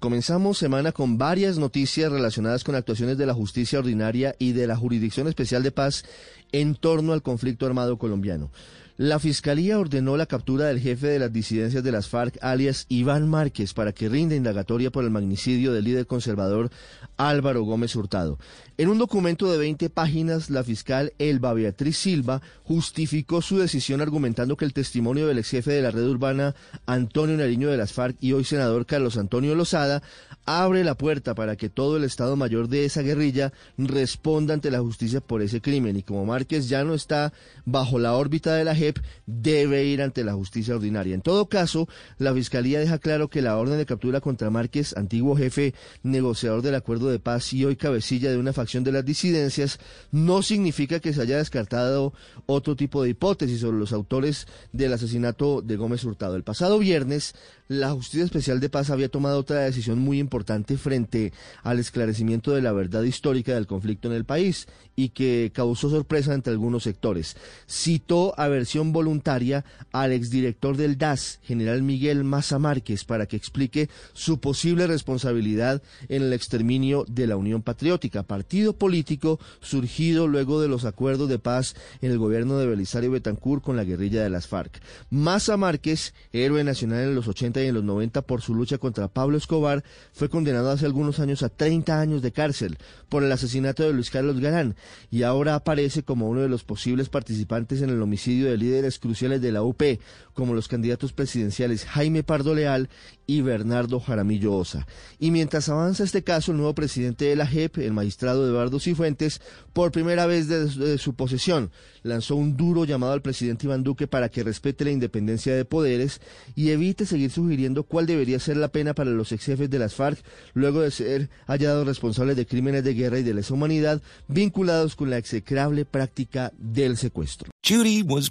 Comenzamos semana con varias noticias relacionadas con actuaciones de la justicia ordinaria y de la Jurisdicción Especial de Paz en torno al conflicto armado colombiano. La Fiscalía ordenó la captura del jefe de las disidencias de las FARC, alias Iván Márquez, para que rinda indagatoria por el magnicidio del líder conservador Álvaro Gómez Hurtado. En un documento de 20 páginas, la fiscal Elba Beatriz Silva justificó su decisión argumentando que el testimonio del ex jefe de la red urbana Antonio Nariño de las FARC y hoy senador Carlos Antonio Lozada abre la puerta para que todo el Estado Mayor de esa guerrilla responda ante la justicia por ese crimen. Y como Márquez ya no está bajo la órbita de la Debe ir ante la justicia ordinaria. En todo caso, la Fiscalía deja claro que la orden de captura contra Márquez, antiguo jefe negociador del acuerdo de paz y hoy cabecilla de una facción de las disidencias, no significa que se haya descartado otro tipo de hipótesis sobre los autores del asesinato de Gómez Hurtado. El pasado viernes, la Justicia Especial de Paz había tomado otra decisión muy importante frente al esclarecimiento de la verdad histórica del conflicto en el país y que causó sorpresa entre algunos sectores. Citó a voluntaria al exdirector del DAS, general Miguel Maza Márquez, para que explique su posible responsabilidad en el exterminio de la Unión Patriótica, partido político surgido luego de los acuerdos de paz en el gobierno de Belisario Betancourt con la guerrilla de las FARC. Maza Márquez, héroe nacional en los 80 y en los 90 por su lucha contra Pablo Escobar, fue condenado hace algunos años a 30 años de cárcel por el asesinato de Luis Carlos Galán y ahora aparece como uno de los posibles participantes en el homicidio de líderes cruciales de la UP, como los candidatos presidenciales Jaime Pardo Leal y Bernardo Jaramillo Osa. Y mientras avanza este caso, el nuevo presidente de la JEP, el magistrado Eduardo Cifuentes, por primera vez desde su posesión, lanzó un duro llamado al presidente Iván Duque para que respete la independencia de poderes y evite seguir sugiriendo cuál debería ser la pena para los ex jefes de las FARC luego de ser hallados responsables de crímenes de guerra y de lesa humanidad vinculados con la execrable práctica del secuestro. Judy was